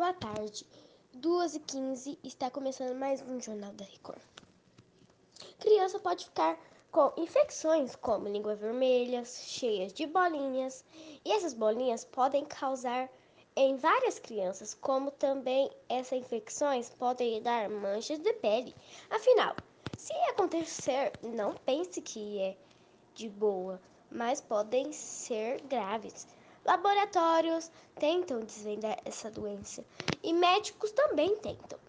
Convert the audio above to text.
Boa tarde, 2h15, está começando mais um Jornal da Record. Criança pode ficar com infecções como língua vermelha, cheias de bolinhas, e essas bolinhas podem causar em várias crianças, como também essas infecções podem dar manchas de pele. Afinal, se acontecer, não pense que é de boa, mas podem ser graves. Laboratórios tentam desvendar essa doença e médicos também tentam.